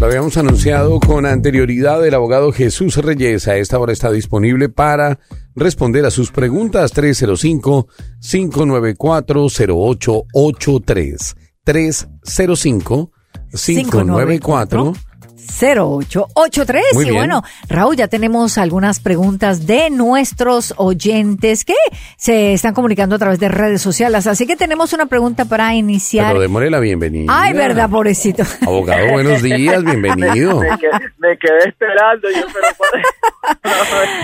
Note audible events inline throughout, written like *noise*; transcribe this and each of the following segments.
Lo habíamos anunciado con anterioridad. El abogado Jesús Reyes a esta hora está disponible para responder a sus preguntas. 305-594-0883. 305-594. 0883. Muy Y bien. bueno, Raúl, ya tenemos algunas preguntas de nuestros oyentes que se están comunicando a través de redes sociales. Así que tenemos una pregunta para iniciar. Pero démosle la bienvenida. Ay, verdad, pobrecito. Abogado, buenos días, *laughs* bienvenido. Me, que- me quedé esperando yo, pero por- *laughs*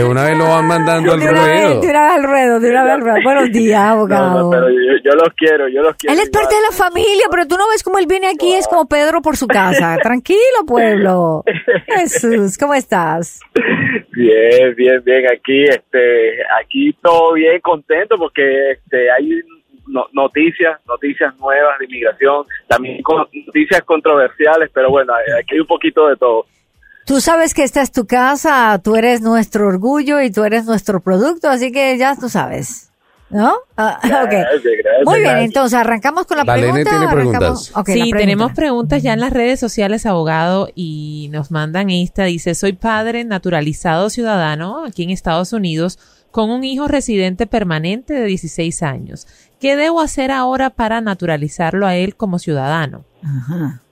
De una vez lo van mandando al ruedo. de una vez al ruedo, de una vez al ruedo. Buenos días, No, abogado. no, pero yo, yo los quiero, yo los quiero. Él es parte de la familia, pero tú no ves cómo él viene aquí, es como Pedro por su casa. *laughs* Tranquilo, pueblo. Jesús, ¿cómo estás? Bien, bien, bien. Aquí, este, aquí todo bien, contento porque este, hay no- noticias, noticias nuevas de inmigración, también con- noticias controversiales, pero bueno, aquí hay un poquito de todo. Tú sabes que esta es tu casa, tú eres nuestro orgullo y tú eres nuestro producto, así que ya tú sabes. ¿No? Ah, *laughs* ok. Gracias, gracias, Muy bien, gracias. entonces arrancamos con la La pregunta. tiene preguntas. la sí, pregunta. tenemos preguntas ya en las redes sociales, abogado, y nos mandan esta. Dice, soy padre naturalizado ciudadano aquí en Estados Unidos con un hijo residente permanente de 16 años. ¿Qué debo hacer ahora para naturalizarlo a él como ciudadano? Ajá.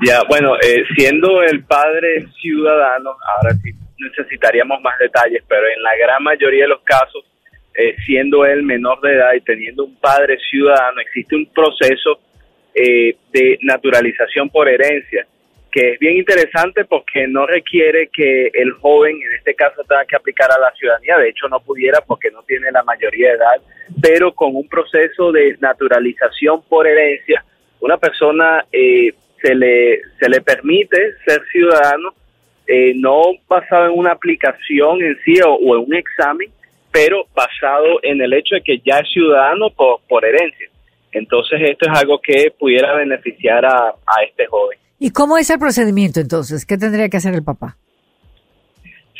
Ya, bueno, eh, siendo el padre ciudadano, ahora sí necesitaríamos más detalles, pero en la gran mayoría de los casos, eh, siendo él menor de edad y teniendo un padre ciudadano, existe un proceso eh, de naturalización por herencia, que es bien interesante porque no requiere que el joven, en este caso, tenga que aplicar a la ciudadanía, de hecho no pudiera porque no tiene la mayoría de edad, pero con un proceso de naturalización por herencia, una persona se le se le permite ser ciudadano eh, no basado en una aplicación en sí o, o en un examen, pero basado en el hecho de que ya es ciudadano por, por herencia. Entonces esto es algo que pudiera beneficiar a, a este joven. ¿Y cómo es el procedimiento entonces? ¿Qué tendría que hacer el papá?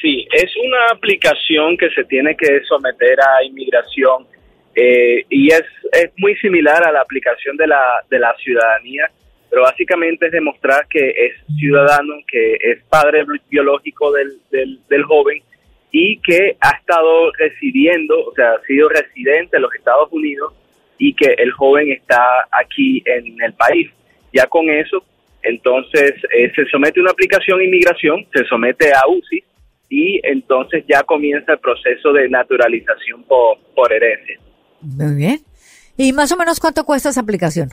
Sí, es una aplicación que se tiene que someter a inmigración eh, y es, es muy similar a la aplicación de la, de la ciudadanía, pero básicamente es demostrar que es ciudadano, que es padre bi- biológico del, del, joven y que ha estado residiendo, o sea, ha sido residente en los Estados Unidos y que el joven está aquí en el país. Ya con eso, entonces eh, se somete una aplicación inmigración, se somete a UCI y entonces ya comienza el proceso de naturalización por, por herencia. Muy bien. ¿Y más o menos cuánto cuesta esa aplicación?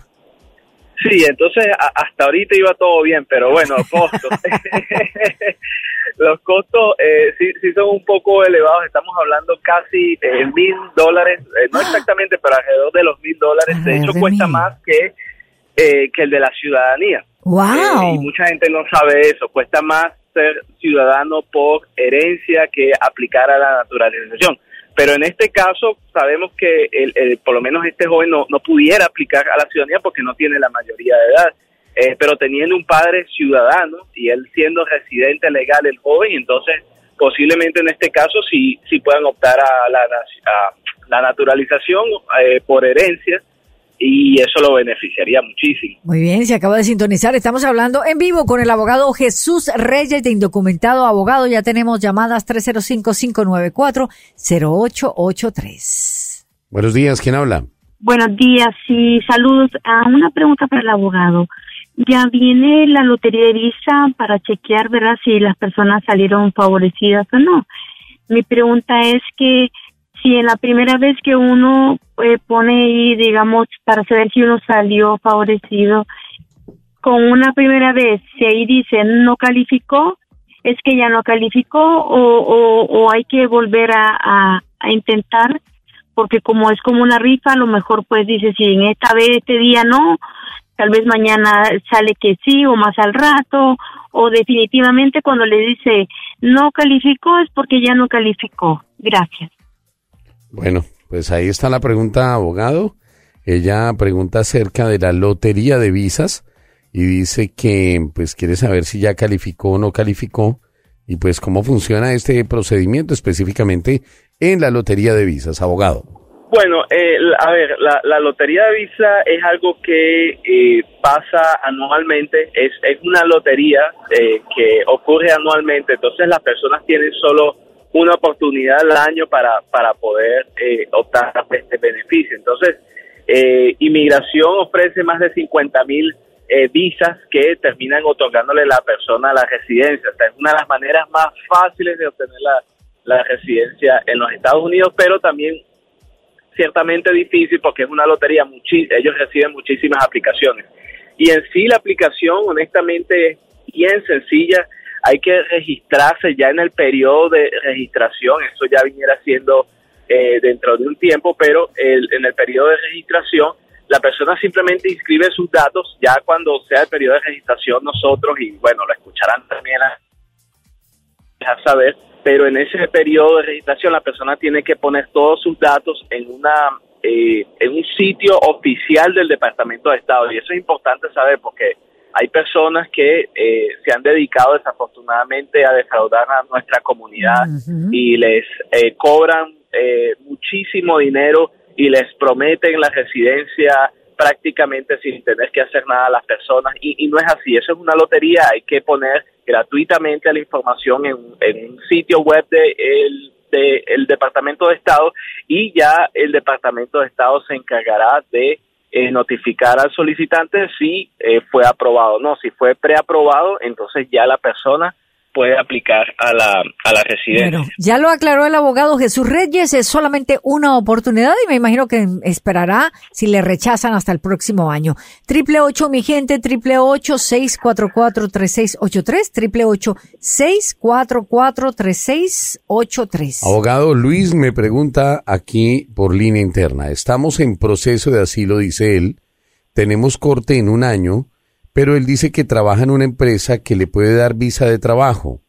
Sí, entonces a- hasta ahorita iba todo bien, pero bueno, costos. *laughs* Los costos eh, sí, sí son un poco elevados, estamos hablando casi eh, mil dólares, eh, no exactamente, pero alrededor de los mil dólares. De hecho, de cuesta mil. más que, eh, que el de la ciudadanía. Eh, y ¡Wow! mucha gente no sabe eso. Cuesta más ser ciudadano por herencia que aplicar a la naturalización. Pero en este caso sabemos que el, por lo menos este joven no, no pudiera aplicar a la ciudadanía porque no tiene la mayoría de edad. Eh, pero teniendo un padre ciudadano y él siendo residente legal el joven, entonces posiblemente en este caso sí, sí puedan optar a la, a la naturalización eh, por herencia y eso lo beneficiaría muchísimo. Muy bien, se acaba de sintonizar. Estamos hablando en vivo con el abogado Jesús Reyes de Indocumentado Abogado. Ya tenemos llamadas 305-594-0883. Buenos días, ¿quién habla? Buenos días, sí, saludos. Ah, una pregunta para el abogado. Ya viene la lotería de visa para chequear, ¿verdad? Si las personas salieron favorecidas o no. Mi pregunta es que si en la primera vez que uno eh, pone ahí, digamos, para saber si uno salió favorecido, con una primera vez, si ahí dice no calificó, es que ya no calificó o, o, hay que volver a, a, a intentar porque como es como una rifa, a lo mejor pues dice si en esta vez, este día no, tal vez mañana sale que sí o más al rato, o definitivamente cuando le dice no calificó es porque ya no calificó. Gracias. Bueno, pues ahí está la pregunta, abogado. Ella pregunta acerca de la lotería de visas y dice que pues quiere saber si ya calificó o no calificó y pues cómo funciona este procedimiento específicamente en la Lotería de Visas, abogado. Bueno, eh, a ver, la, Lotería de Visa es algo que eh, pasa anualmente, es, es una lotería eh, que ocurre anualmente, entonces las personas tienen solo una oportunidad al año para, para poder eh, optar a este beneficio. Entonces, eh, Inmigración ofrece más de 50 mil eh, visas que terminan otorgándole la persona la residencia. O es una de las maneras más fáciles de obtener la, la residencia en los Estados Unidos, pero también ciertamente difícil porque es una lotería, ellos reciben muchísimas aplicaciones. Y en sí la aplicación, honestamente, es bien sencilla. Hay que registrarse ya en el periodo de registración, eso ya viniera siendo eh, dentro de un tiempo, pero en el periodo de registración la persona simplemente inscribe sus datos, ya cuando sea el periodo de registración nosotros, y bueno, lo escucharán también a saber, pero en ese periodo de registración la persona tiene que poner todos sus datos en una eh, en un sitio oficial del Departamento de Estado y eso es importante saber porque hay personas que eh, se han dedicado desafortunadamente a defraudar a nuestra comunidad y les eh, cobran muchísimo dinero y les prometen la residencia prácticamente sin tener que hacer nada a las personas. Y, no es así, eso es una lotería, hay que poner gratuitamente la información en, un sitio web de el, de el Departamento de Estado y ya el Departamento de Estado se encargará de eh, notificar al solicitante si eh, fue aprobado. No, si fue preaprobado, entonces ya la persona puede aplicar a la, a la residencia. Bueno, ya lo aclaró el abogado Jesús Reyes, es solamente una oportunidad y me imagino que esperará si le rechazan hasta el próximo año. Triple ocho, mi gente, triple ocho, seis cuatro cuatro, tres seis ocho tres, triple ocho, seis cuatro cuatro, tres seis ocho tres. Abogado Luis me pregunta aquí por línea interna, estamos en proceso de asilo, dice él, tenemos corte en un año, pero él dice que trabaja en una empresa que le puede dar visa de trabajo.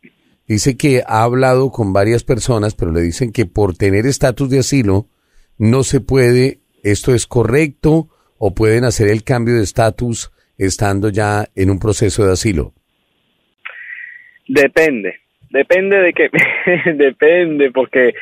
Dice que ha hablado con varias personas, pero le dicen que por tener estatus de asilo no se puede, esto es correcto o pueden hacer el cambio de estatus estando ya en un proceso de asilo. Depende, Depende de que, *laughs* depende, porque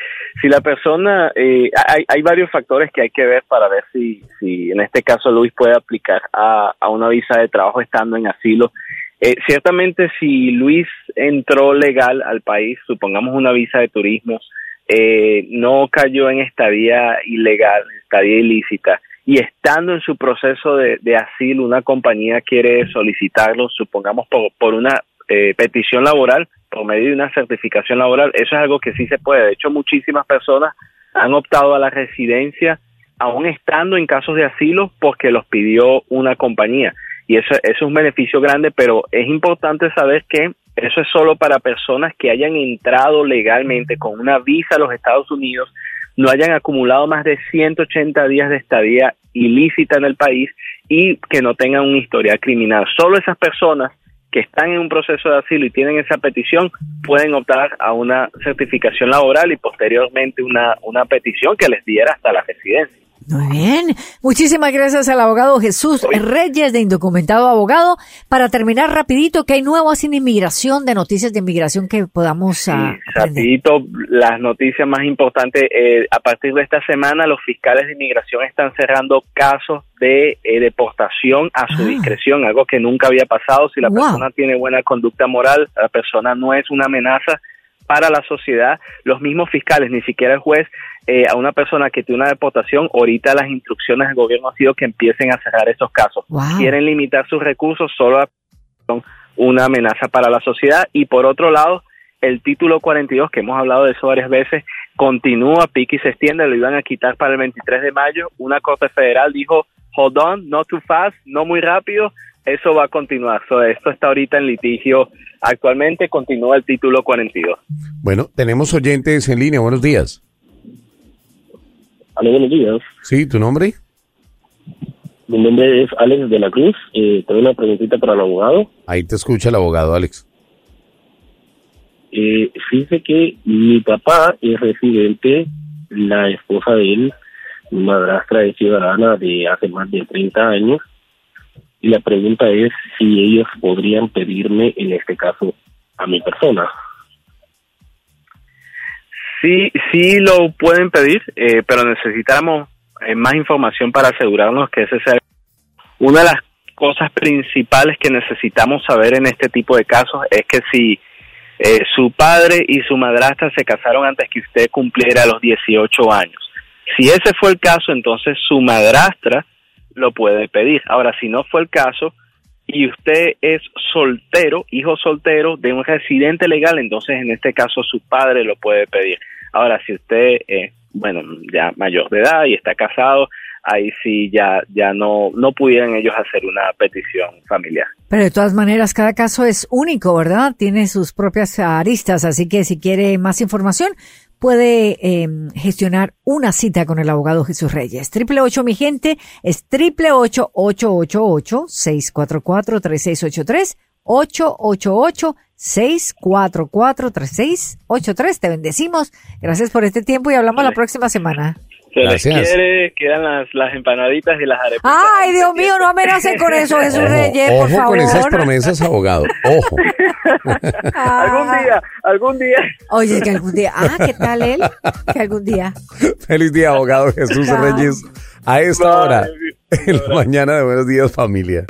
si la persona, eh, hay, hay varios factores que hay que ver para ver si, si en este caso Luis puede aplicar a, a una visa de trabajo estando en asilo. Eh, ciertamente si Luis entró legal al país, supongamos una visa de turismo, eh, no cayó en estadía ilegal, estadía ilícita, y estando en su proceso de, de asilo, una compañía quiere solicitarlo, supongamos por, por una eh, petición laboral, por medio de una certificación laboral. Eso es algo que sí se puede. De hecho, muchísimas personas han optado a la residencia aún estando en casos de asilo porque los pidió una compañía. Y eso, eso es un beneficio grande, pero es importante saber que eso es solo para personas que hayan entrado legalmente con una visa a los Estados Unidos, no hayan acumulado más de 180 días de estadía ilícita en el país y que no tengan una historia criminal. Solo esas personas que están en un proceso de asilo y tienen esa petición pueden optar a una certificación laboral y posteriormente una, una petición que les diera hasta la residencia. Muy bien. Muchísimas gracias al abogado Jesús Reyes de Indocumentado Abogado. Para terminar rapidito, que hay nuevas en inmigración, de noticias de inmigración que podamos... Ah, rapidito, las noticias más importantes. Eh, a partir de esta semana, los fiscales de inmigración están cerrando casos de eh, deportación a su ah. discreción, algo que nunca había pasado. Si la persona tiene buena conducta moral, la persona no es una amenaza para la sociedad, los mismos fiscales, ni siquiera el juez, eh, a una persona que tiene una deportación, ahorita las instrucciones del gobierno han sido que empiecen a cerrar estos casos. Quieren limitar sus recursos solo a una amenaza para la sociedad y por otro lado, el título 42, que hemos hablado de eso varias veces, continúa, pique y se extiende, lo iban a quitar para el 23 de mayo. Una corte federal dijo, hold on, not too fast, no muy rápido, eso va a continuar. esto está ahorita en litigio. Actualmente continúa el título 42. Bueno, tenemos oyentes en línea. Buenos días. Hola, buenos días. Sí, ¿tu nombre? Mi nombre es Alex de la Cruz. Eh, tengo una preguntita para el abogado. Ahí te escucha el abogado, Alex. Eh, fíjese que mi papá es residente, la esposa de él, madrastra es ciudadana de hace más de 30 años y la pregunta es si ellos podrían pedirme, en este caso, a mi persona. Sí, sí lo pueden pedir, eh, pero necesitamos eh, más información para asegurarnos que ese sea una de las cosas principales que necesitamos saber en este tipo de casos es que si eh, su padre y su madrastra se casaron antes que usted cumpliera los 18 años. Si ese fue el caso, entonces su madrastra lo puede pedir. Ahora, si no fue el caso y usted es soltero, hijo soltero de un residente legal, entonces en este caso su padre lo puede pedir. Ahora, si usted es, bueno, ya mayor de edad y está casado, ahí sí ya, ya no, no pudieran ellos hacer una petición familiar. Pero de todas maneras, cada caso es único, ¿verdad? Tiene sus propias aristas, así que si quiere más información, puede eh, gestionar una cita con el abogado Jesús Reyes. Triple ocho, mi gente, es triple ocho ocho ocho ocho seis cuatro cuatro tres seis ocho tres ocho ocho ocho seis cuatro cuatro tres seis ocho tres. Te bendecimos. Gracias por este tiempo y hablamos la próxima semana. Se les Gracias. quiere, quedan las, las empanaditas y las arepas. Ay, Dios mío, no amenacen con eso, Jesús Ojo, Reyes, por ojo favor. con esas promesas, abogado. Ojo. *laughs* Algún día, algún día. Oye, que algún día. Ah, ¿qué tal él? Que algún día. Feliz día, abogado Jesús Chao. Reyes. A esta Bye. hora, en la mañana de Buenos Días, familia.